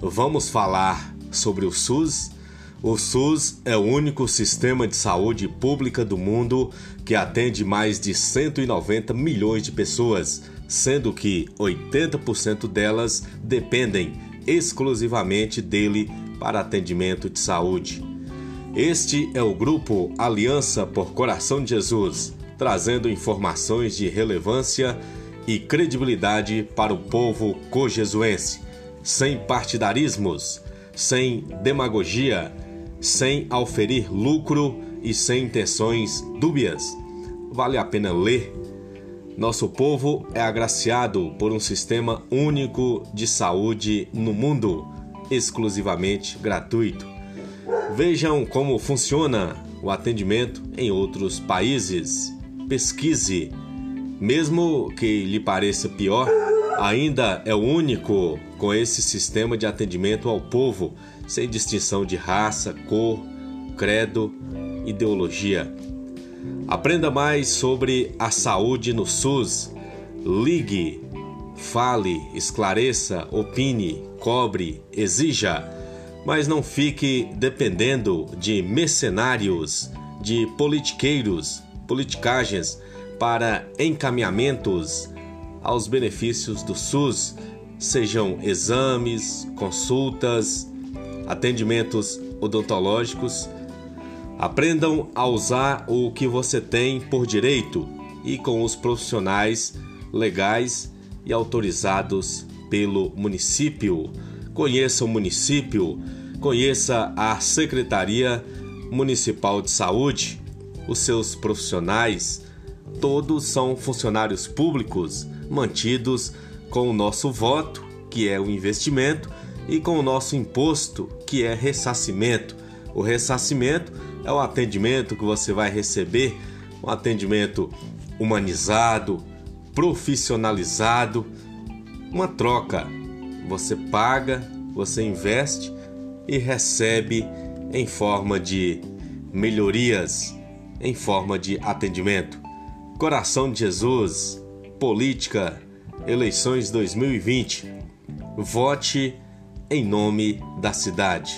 vamos falar sobre o SUS. O SUS é o único sistema de saúde pública do mundo que atende mais de 190 milhões de pessoas, sendo que 80% delas dependem exclusivamente dele para atendimento de saúde. Este é o grupo Aliança por Coração de Jesus, trazendo informações de relevância e credibilidade para o povo cojesuense, sem partidarismos, sem demagogia, sem auferir lucro e sem intenções dúbias. Vale a pena ler. Nosso povo é agraciado por um sistema único de saúde no mundo, exclusivamente gratuito. Vejam como funciona o atendimento em outros países. Pesquise mesmo que lhe pareça pior, ainda é o único com esse sistema de atendimento ao povo, sem distinção de raça, cor, credo, ideologia. Aprenda mais sobre a saúde no SUS. Ligue, fale, esclareça, opine, cobre, exija, mas não fique dependendo de mercenários, de politiqueiros, politicagens para encaminhamentos aos benefícios do SUS, sejam exames, consultas, atendimentos odontológicos. Aprendam a usar o que você tem por direito e com os profissionais legais e autorizados pelo município. Conheça o município, conheça a Secretaria Municipal de Saúde, os seus profissionais todos são funcionários públicos mantidos com o nosso voto, que é o investimento, e com o nosso imposto, que é ressarcimento. O ressarcimento é o atendimento que você vai receber, um atendimento humanizado, profissionalizado, uma troca. Você paga, você investe e recebe em forma de melhorias, em forma de atendimento. Coração de Jesus, política, eleições 2020. Vote em nome da cidade.